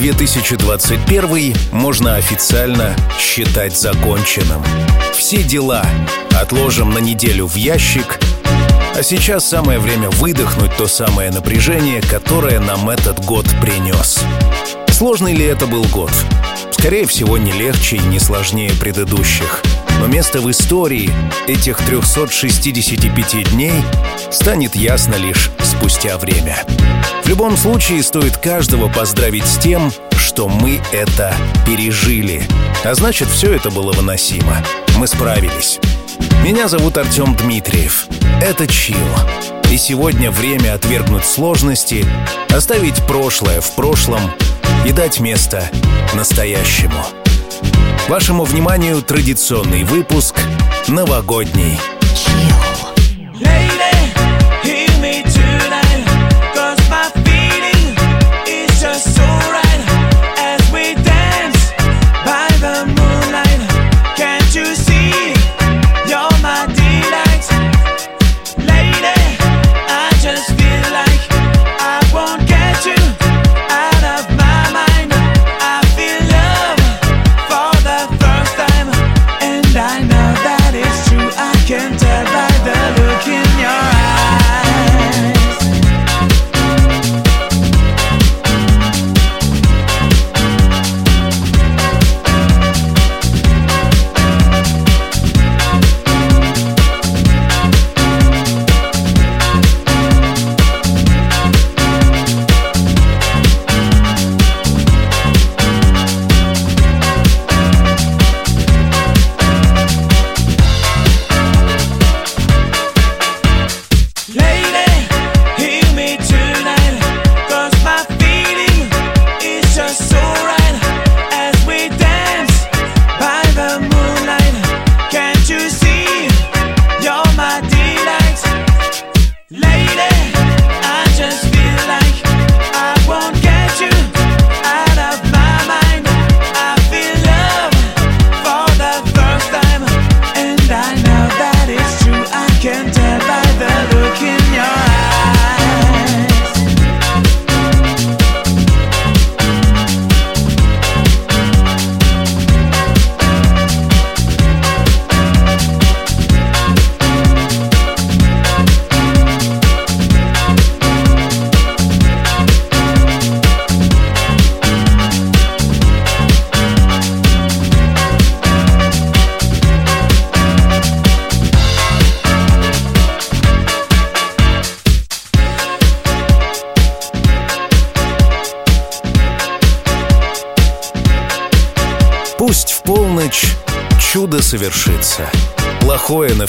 2021 можно официально считать законченным. Все дела отложим на неделю в ящик, а сейчас самое время выдохнуть то самое напряжение, которое нам этот год принес. Сложный ли это был год? Скорее всего, не легче и не сложнее предыдущих. Но место в истории этих 365 дней станет ясно лишь спустя время. Любом случае, стоит каждого поздравить с тем, что мы это пережили. А значит, все это было выносимо. Мы справились. Меня зовут Артем Дмитриев. Это Чил. И сегодня время отвергнуть сложности, оставить прошлое в прошлом и дать место настоящему. Вашему вниманию традиционный выпуск «Новогодний».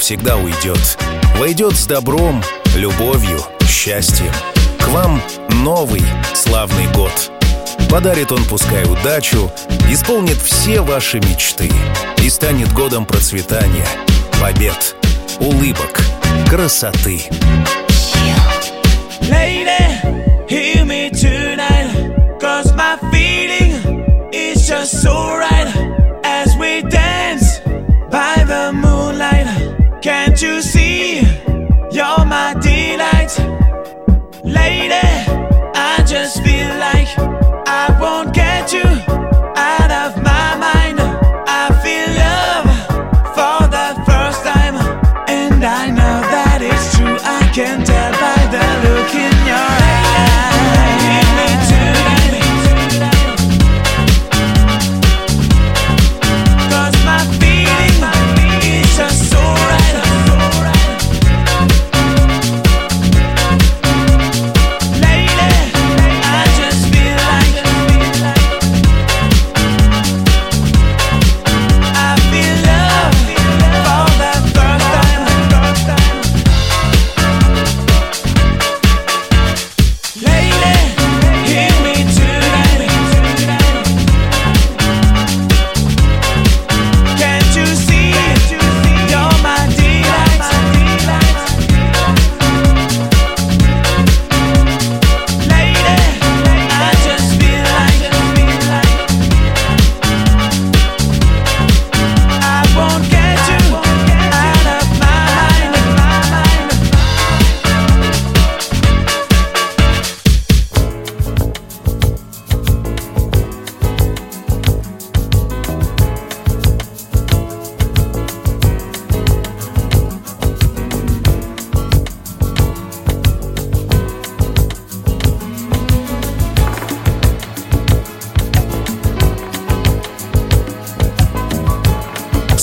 Навсегда уйдет. Войдет с добром, любовью, счастьем. К вам новый славный год. Подарит он пускай удачу, исполнит все ваши мечты и станет годом процветания, побед, улыбок, красоты. Lady.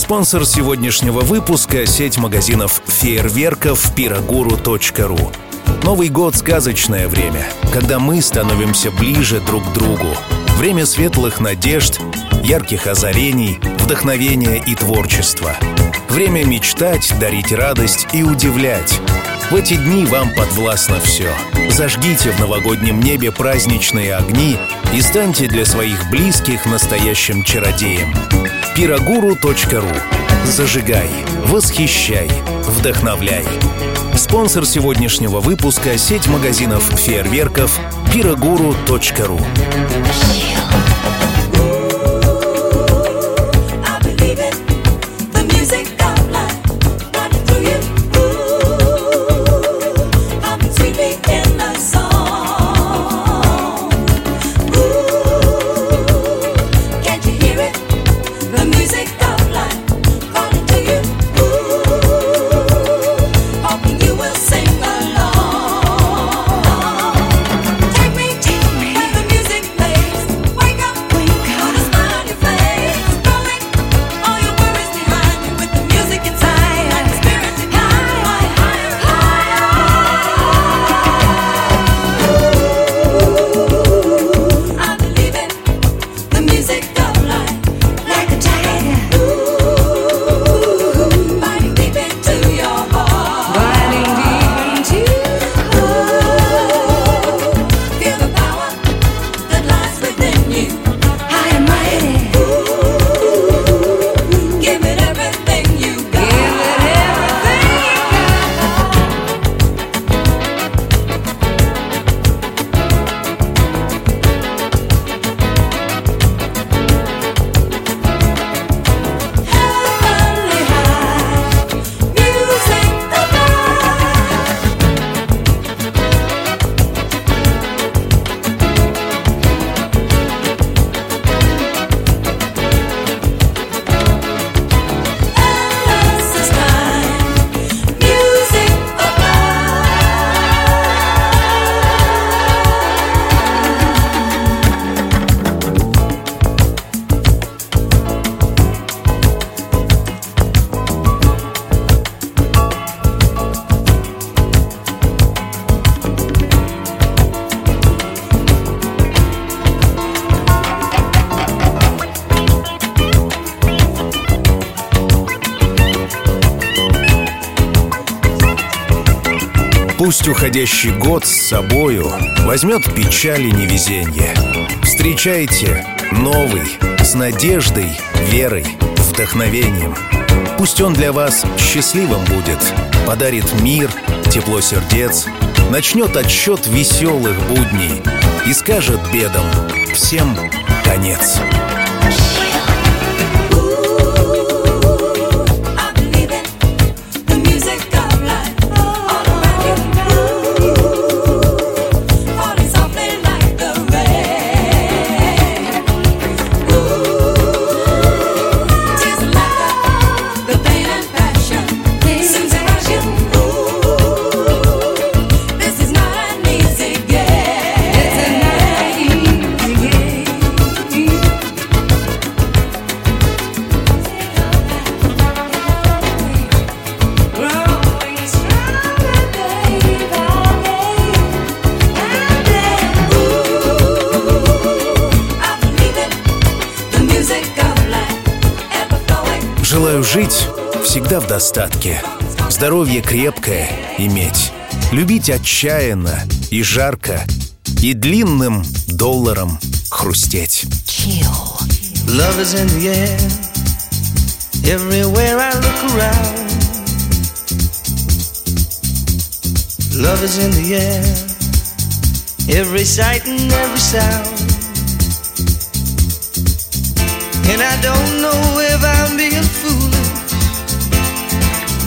Спонсор сегодняшнего выпуска — сеть магазинов фейерверков пирогуру.ру. Новый год — сказочное время, когда мы становимся ближе друг к другу. Время светлых надежд, ярких озарений, вдохновения и творчества. Время мечтать, дарить радость и удивлять. В эти дни вам подвластно все. Зажгите в новогоднем небе праздничные огни и станьте для своих близких настоящим чародеем. Пирогуру.ру Зажигай, восхищай, вдохновляй. Спонсор сегодняшнего выпуска — сеть магазинов фейерверков пирогуру.ру. Пусть уходящий год с собою возьмет печаль и невезенье. Встречайте новый с надеждой, верой, вдохновением. Пусть он для вас счастливым будет, подарит мир, тепло сердец, начнет отсчет веселых будней и скажет бедам всем конец. Желаю достатке, здоровье крепкое иметь, любить отчаянно и жарко, и длинным долларом хрустеть. Love is in the air, everywhere I look around. Love is in the air, every sight and every sound. And I don't know if I'm being foolish.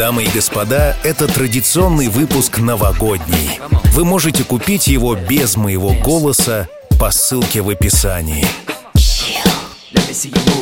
Дамы и господа, это традиционный выпуск новогодний. Вы можете купить его без моего голоса по ссылке в описании. Chill.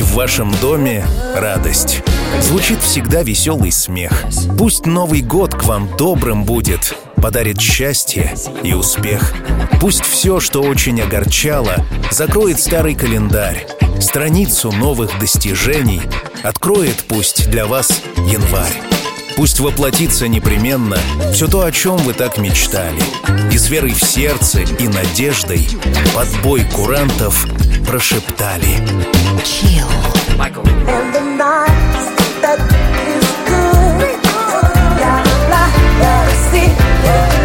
Пусть в вашем доме радость. Звучит всегда веселый смех. Пусть Новый год к вам добрым будет, подарит счастье и успех. Пусть все, что очень огорчало, закроет старый календарь. Страницу новых достижений откроет пусть для вас январь. Пусть воплотится непременно все то, о чем вы так мечтали. И с верой в сердце и надеждой под бой курантов – прошептали Yeah.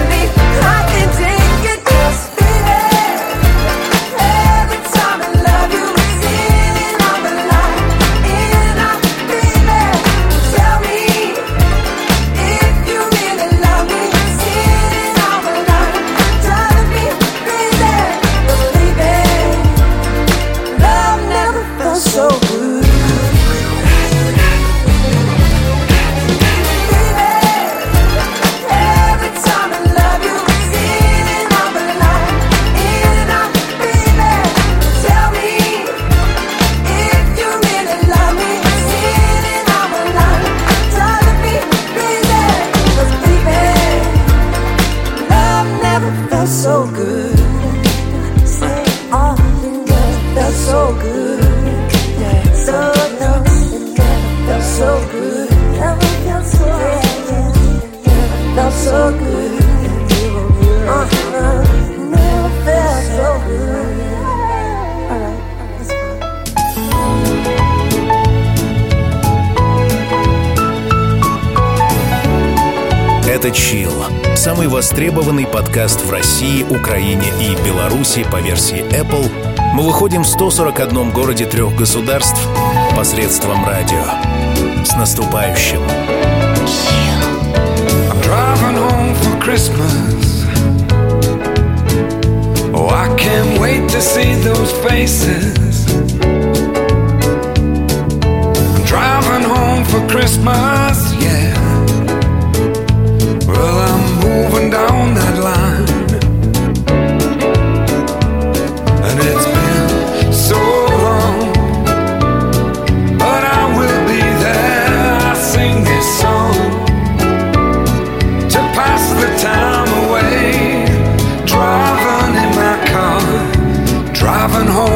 so good. главный подкаст в России, Украине и Беларуси по версии Apple, мы выходим в 141 городе трех государств посредством радио. С наступающим! Christmas, yeah. Well, I'm moving down the coming home.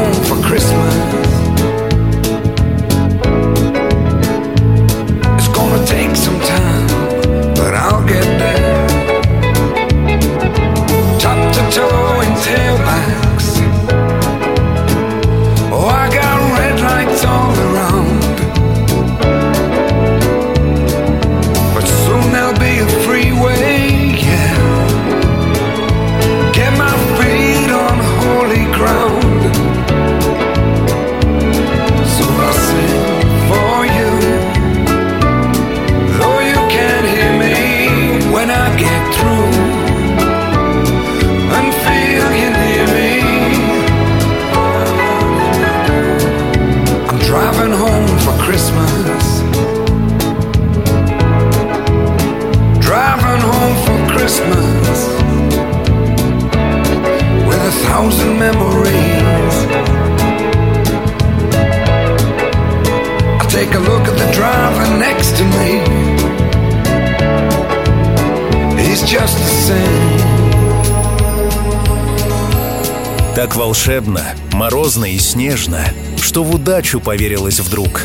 волшебно, морозно и снежно, что в удачу поверилось вдруг.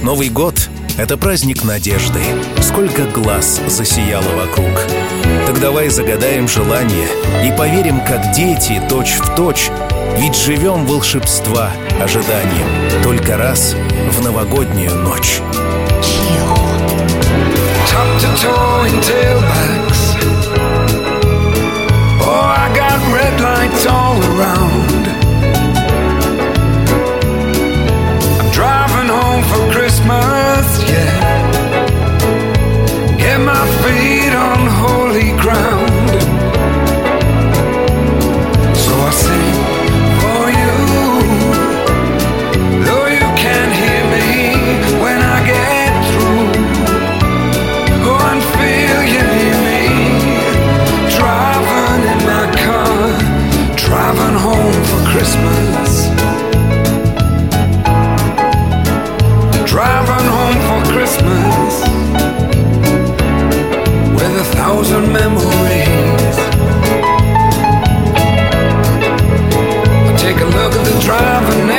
Новый год — это праздник надежды. Сколько глаз засияло вокруг. Так давай загадаем желание и поверим, как дети, точь в точь, ведь живем волшебства ожиданием только раз в новогоднюю ночь. Oh, I got red lights all around. driving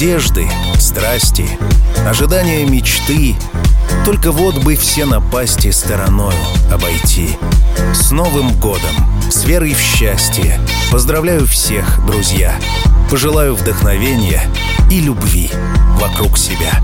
Надежды, страсти, ожидания мечты. Только вот бы все напасти стороной обойти. С Новым годом, с верой в счастье. Поздравляю всех, друзья. Пожелаю вдохновения и любви вокруг себя.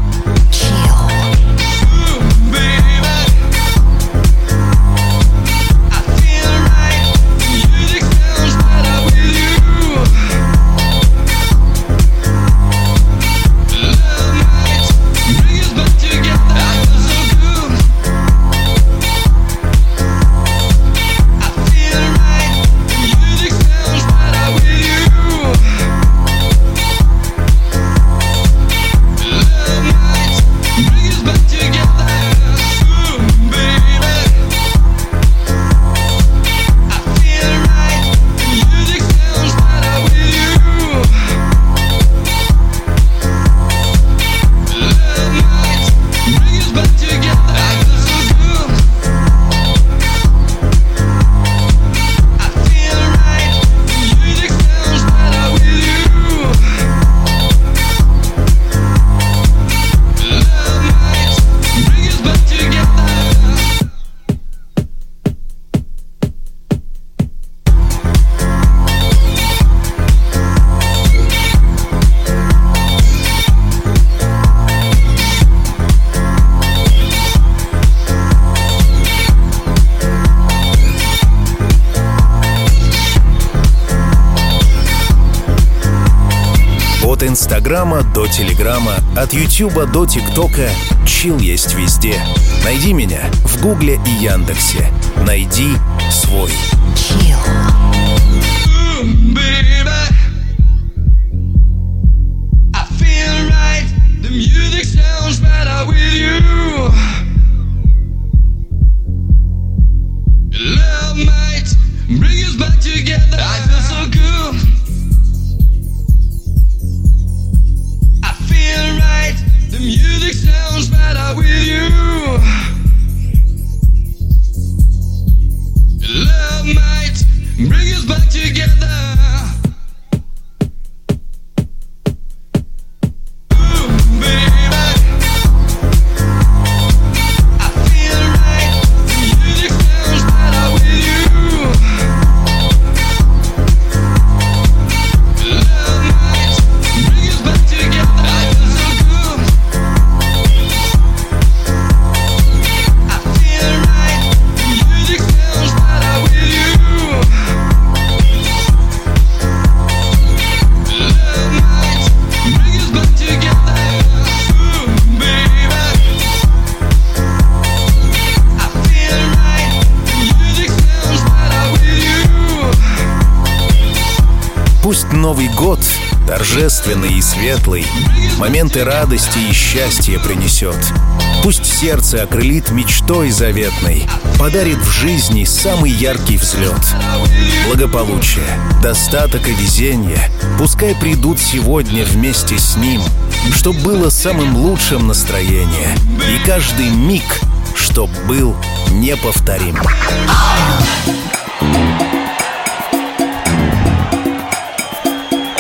Инстаграма до Телеграма, от Ютуба до ТикТока. Чил есть везде. Найди меня в Гугле и Яндексе. Найди свой. Чил. Пусть Новый год торжественный и светлый, моменты радости и счастья принесет. Пусть сердце окрылит мечтой заветной, подарит в жизни самый яркий взлет. Благополучие, достаток и везение пускай придут сегодня вместе с ним, чтоб было самым лучшим настроение, и каждый миг, чтоб был неповторим. Oh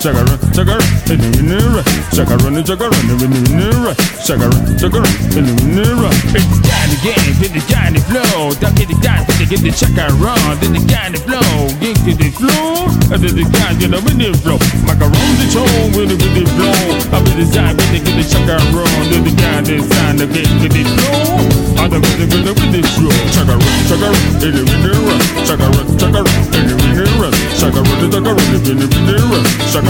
chugger, chugger, illuminera, chugger, the illuminera, chugger, chugger, illuminera. It's time again, in the kind of flow, don't get the kind, get the chugger run, get the kind of flow, get to the flow, and then the kind, get up in the flow. Macarons to show, with the with flow, up in the side, get the get the chugger run, Then the kind, this to get to the flow. I'm the with the with the in the flow, chugger, chugger, illuminera, chugger, chugger, illuminera, chugger, chugger, illuminera, chugger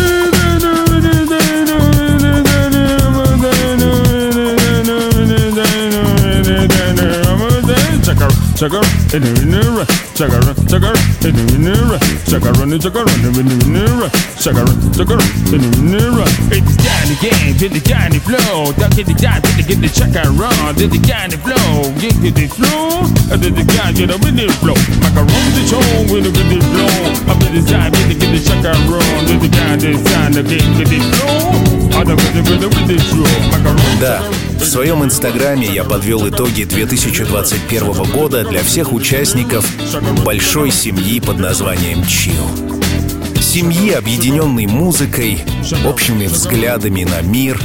The chakar. Chakar, in the winner, chakar, chakar, in the chakar, in the chakar, in the winner, chakar, chakar, in the. It's Johnny game, hit the Johnny flow, duck it the guy, hit the get the chakar run, did the Johnny flow, get to the flow, and then the guy get up in the flow, macaron the show with the with the flow, up in the side, get the get the chakar run, did the guy the sign the get to the flow, with the with the with the flow, macaron. Да, в своем инстаграме я подвел итоги 2021 года для всех участников большой семьи под названием Чил. Семьи, объединенной музыкой, общими взглядами на мир,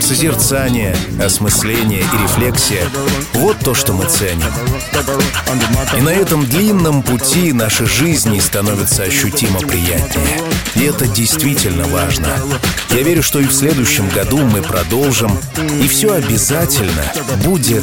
созерцание, осмысление и рефлексия — вот то, что мы ценим. И на этом длинном пути наши жизни становятся ощутимо приятнее. И это действительно важно. Я верю, что и в следующем году мы продолжим, и все обязательно будет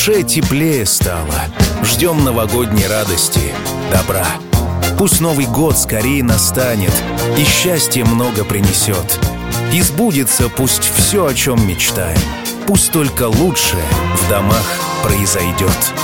душе теплее стало. Ждем новогодней радости, добра. Пусть Новый год скорее настанет и счастье много принесет. И сбудется пусть все, о чем мечтаем. Пусть только лучшее в домах произойдет.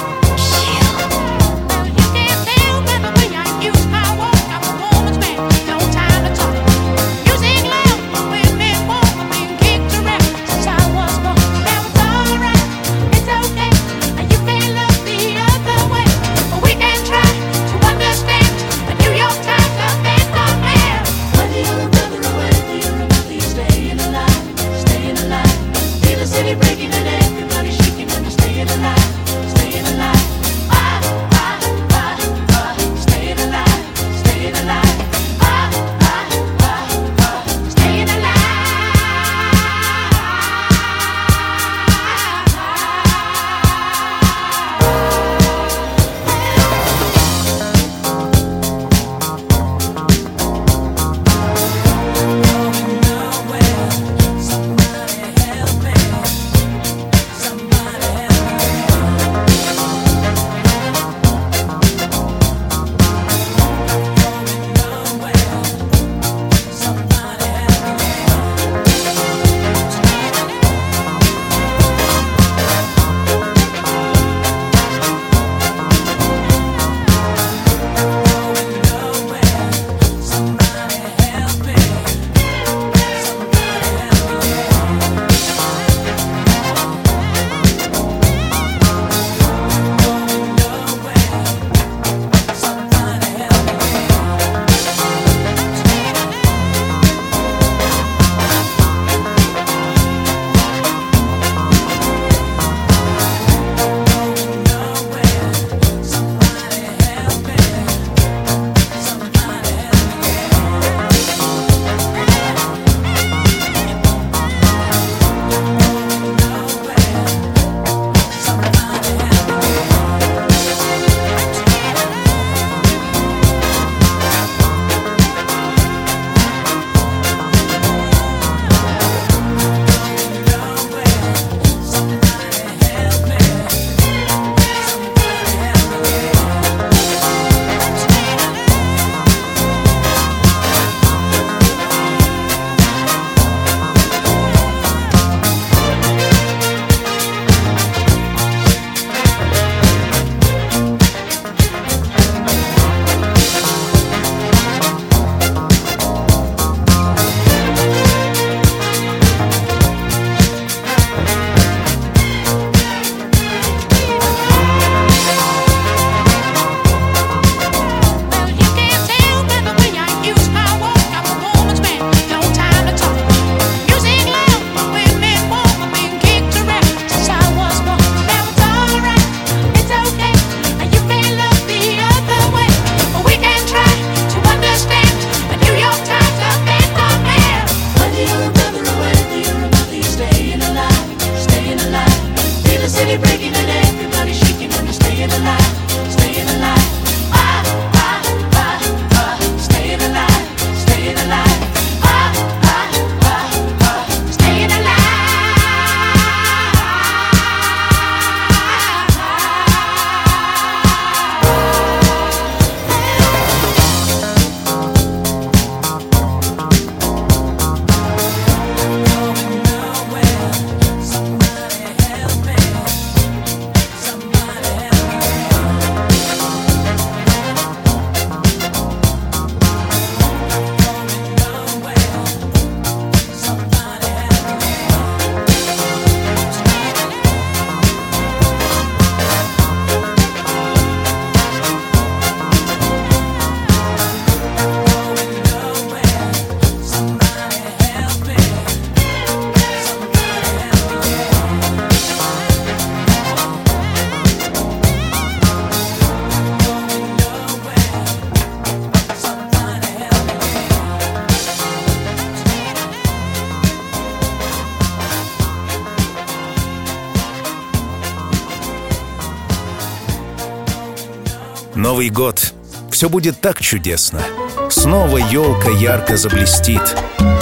все будет так чудесно. Снова елка ярко заблестит.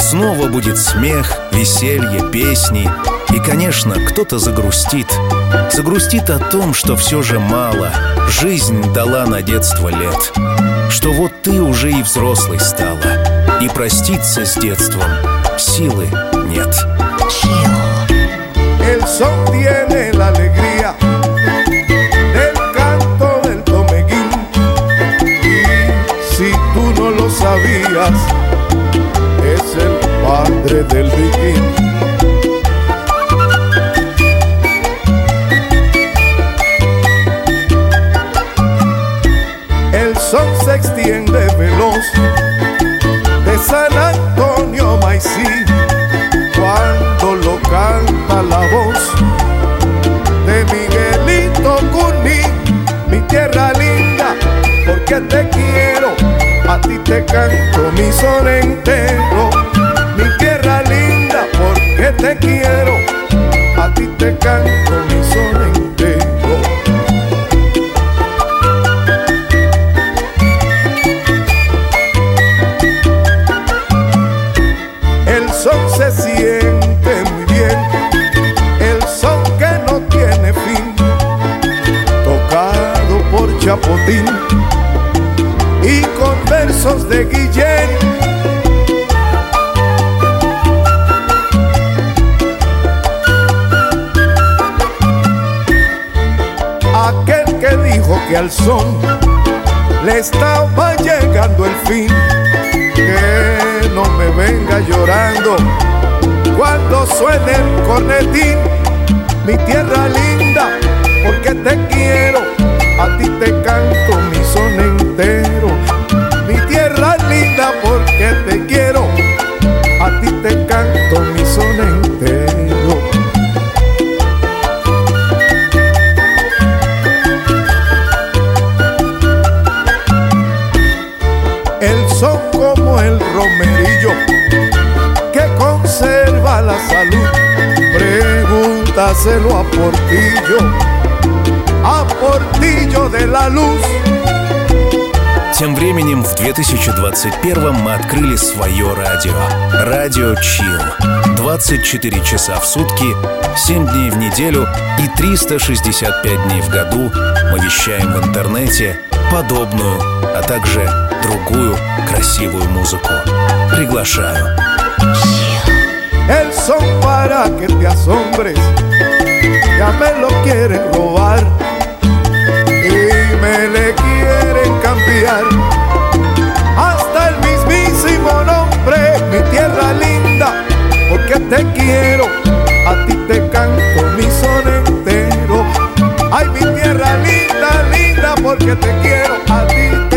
Снова будет смех, веселье, песни. И, конечно, кто-то загрустит. Загрустит о том, что все же мало. Жизнь дала на детство лет. Что вот ты уже и взрослый стала. И проститься с детством силы нет. El sol tiene es el padre del viking. El son se extiende veloz de San Antonio Maicí cuando lo canta la voz de Miguelito Cuní, mi tierra linda, porque te quiero, a ti te canto mi son entero, mi tierra linda, porque te quiero, a ti te canto mi son entero. El son se siente muy bien, el son que no tiene fin, tocado por Chapotín y con versos de Guillén. Aquel que dijo que al son le estaba llegando el fin que no me venga llorando cuando suene el cornetín, mi tierra linda, porque te quiero, a ti te canto mi son te quiero, a ti te canto mi son entero. El son como el romerillo que conserva la salud. Pregúntaselo a Portillo, a Portillo de la luz. Тем временем в 2021 мы открыли свое радио. Радио Чил. 24 часа в сутки, 7 дней в неделю и 365 дней в году мы вещаем в интернете подобную, а также другую красивую музыку. Приглашаю. El son para que te asombres, ya me lo quieren robar y me le quieren Hasta el mismísimo nombre, mi tierra linda, porque te quiero, a ti te canto mi son entero. Ay, mi tierra linda, linda, porque te quiero, a ti te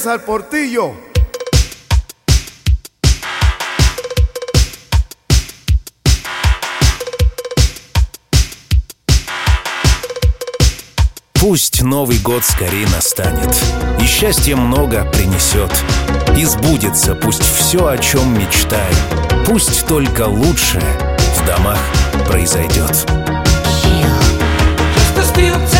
César Portillo. Пусть Новый год скорее настанет, и счастье много принесет, и сбудется пусть все, о чем мечтаем, пусть только лучшее в домах произойдет. If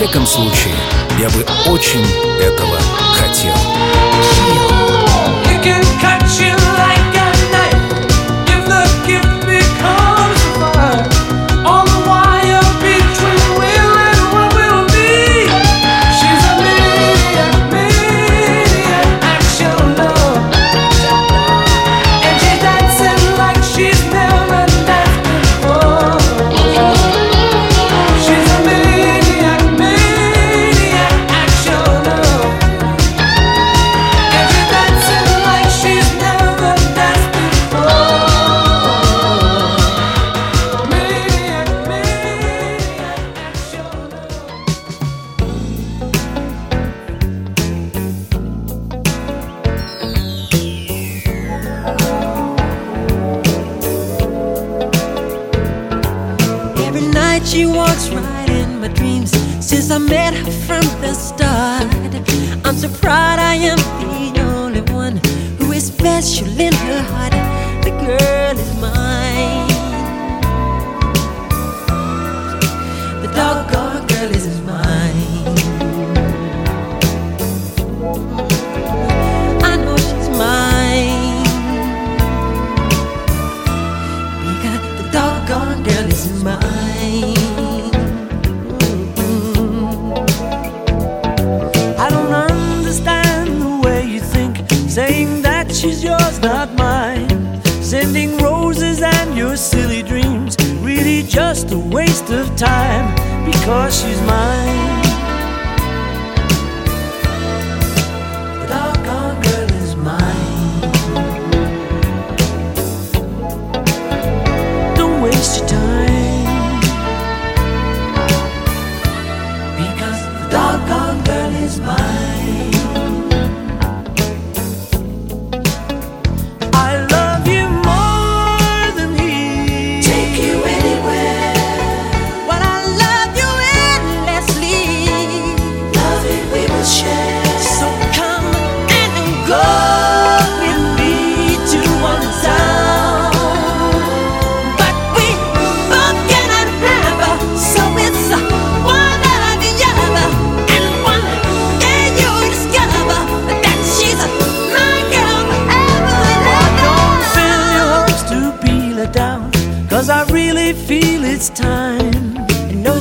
всяком случае, я бы очень so proud I am the only one who is special in her heart. The girl is of time because she's mine.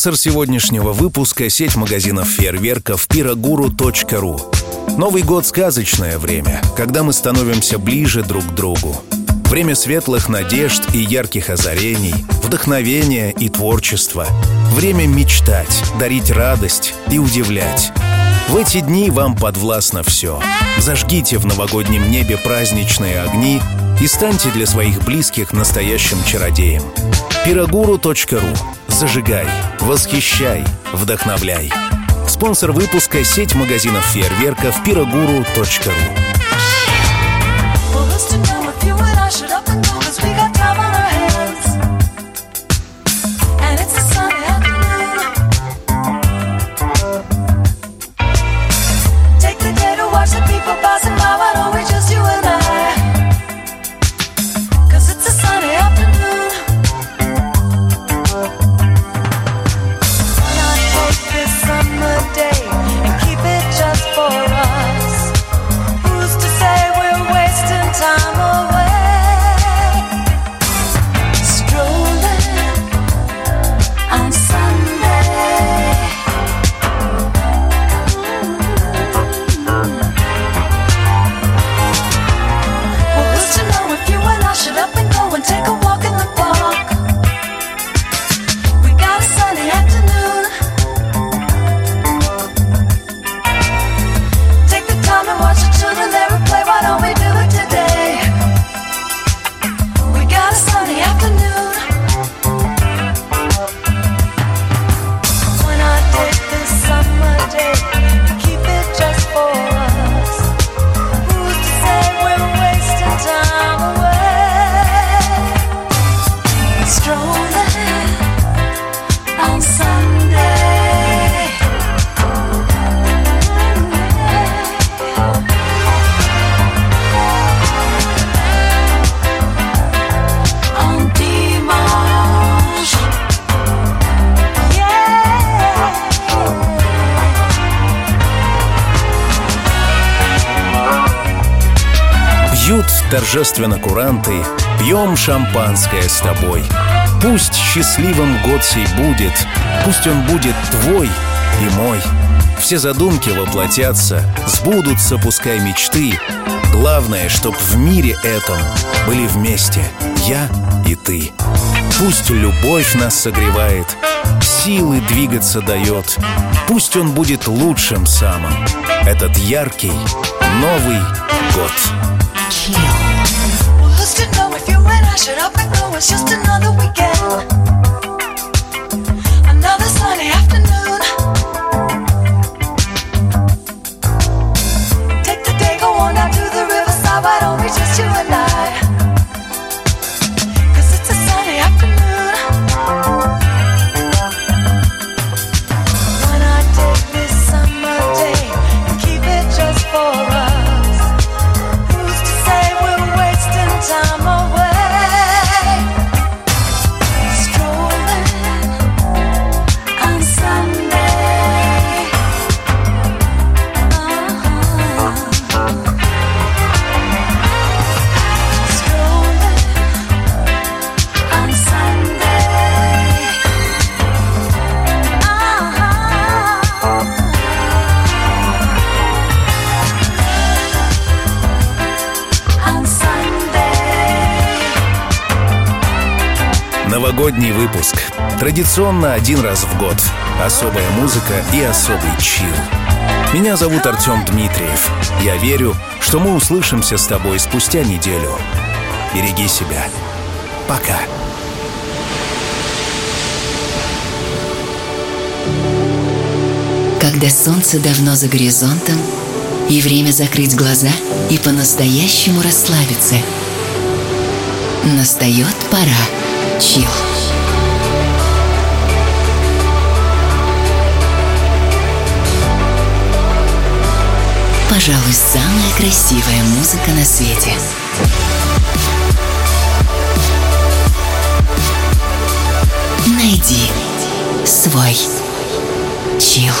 Спонсор сегодняшнего выпуска – сеть магазинов фейерверков пирогуру.ру. Новый год – сказочное время, когда мы становимся ближе друг к другу. Время светлых надежд и ярких озарений, вдохновения и творчества. Время мечтать, дарить радость и удивлять. В эти дни вам подвластно все. Зажгите в новогоднем небе праздничные огни и станьте для своих близких настоящим чародеем. Пирогуру.ру. Зажигай, восхищай, вдохновляй. Спонсор выпуска – сеть магазинов фейерверков пирогуру.ру. торжественно куранты, пьем шампанское с тобой. Пусть счастливым год сей будет, пусть он будет твой и мой. Все задумки воплотятся, сбудутся пускай мечты. Главное, чтоб в мире этом были вместе я и ты. Пусть любовь нас согревает, силы двигаться дает. Пусть он будет лучшим самым, этот яркий Новый год. Know Shut up and go, it's just another weekend. Новогодний выпуск. Традиционно один раз в год. Особая музыка и особый чил. Меня зовут Артем Дмитриев. Я верю, что мы услышимся с тобой спустя неделю. Береги себя. Пока. Когда солнце давно за горизонтом, и время закрыть глаза и по-настоящему расслабиться. Настает пора. Чил. Пожалуй, самая красивая музыка на свете. Найди свой чил.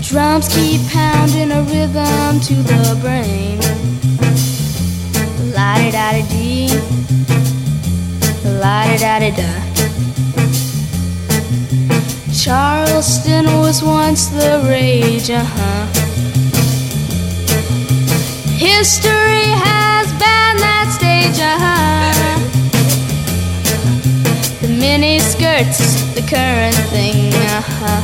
Drums keep pounding a rhythm to the brain. La di da da. Charleston was once the rage, uh huh. History has banned that stage, uh huh. The mini skirts, the current thing, uh huh.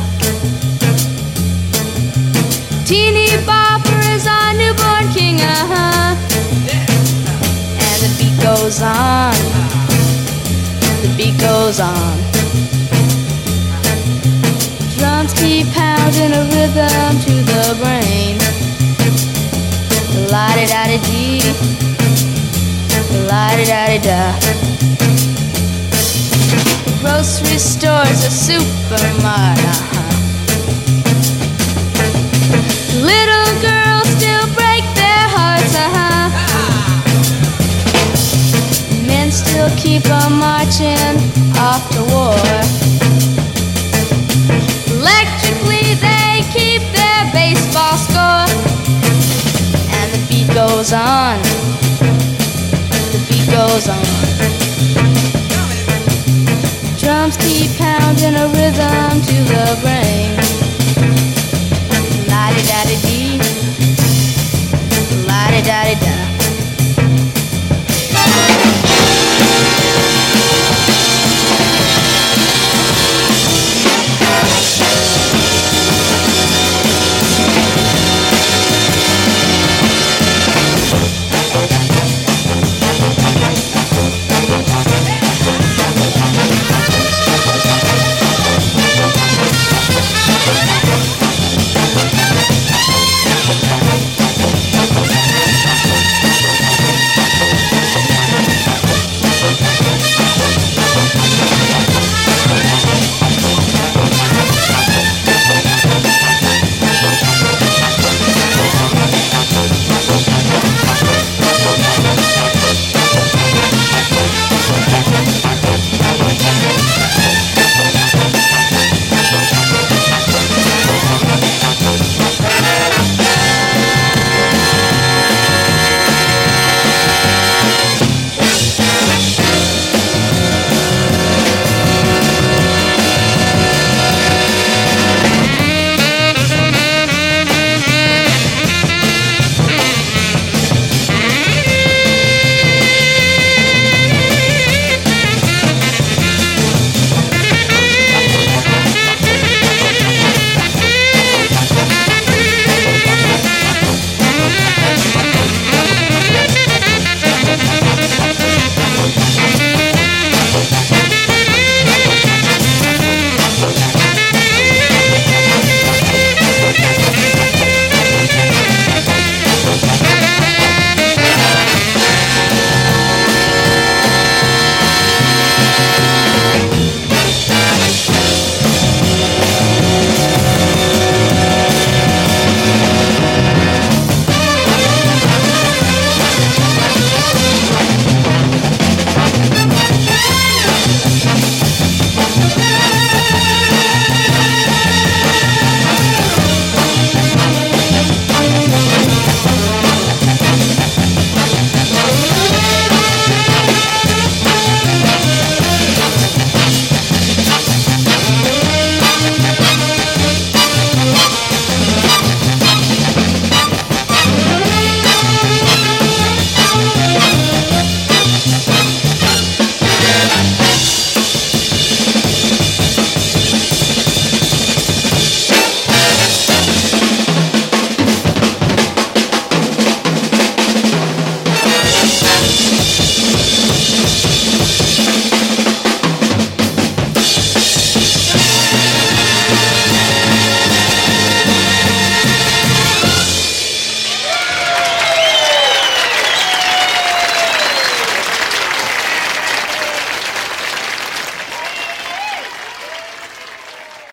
Teeny bopper is our newborn king, uh huh. And the beat goes on, beat goes on. Drums keep pounding a rhythm to the brain. La di da di dee, la di da di da. Grocery stores, a supermarket, keep on marching